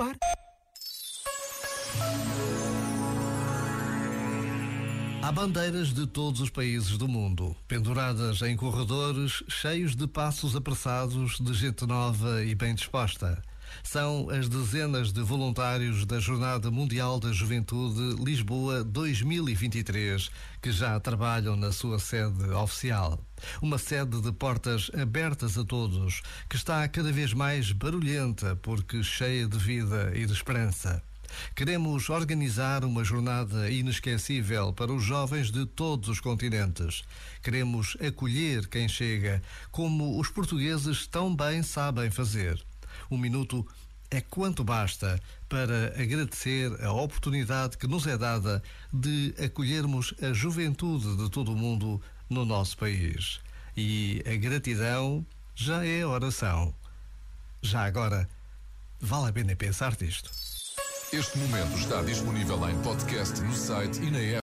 preocupar. Há bandeiras de todos os países do mundo, penduradas em corredores cheios de passos apressados de gente nova e bem disposta. São as dezenas de voluntários da Jornada Mundial da Juventude Lisboa 2023 que já trabalham na sua sede oficial. Uma sede de portas abertas a todos, que está cada vez mais barulhenta porque cheia de vida e de esperança. Queremos organizar uma jornada inesquecível para os jovens de todos os continentes. Queremos acolher quem chega, como os portugueses tão bem sabem fazer. Um minuto é quanto basta para agradecer a oportunidade que nos é dada de acolhermos a juventude de todo o mundo no nosso país. E a gratidão já é oração. Já agora, vale a pena pensar nisto. Este momento está disponível em podcast no site e na app.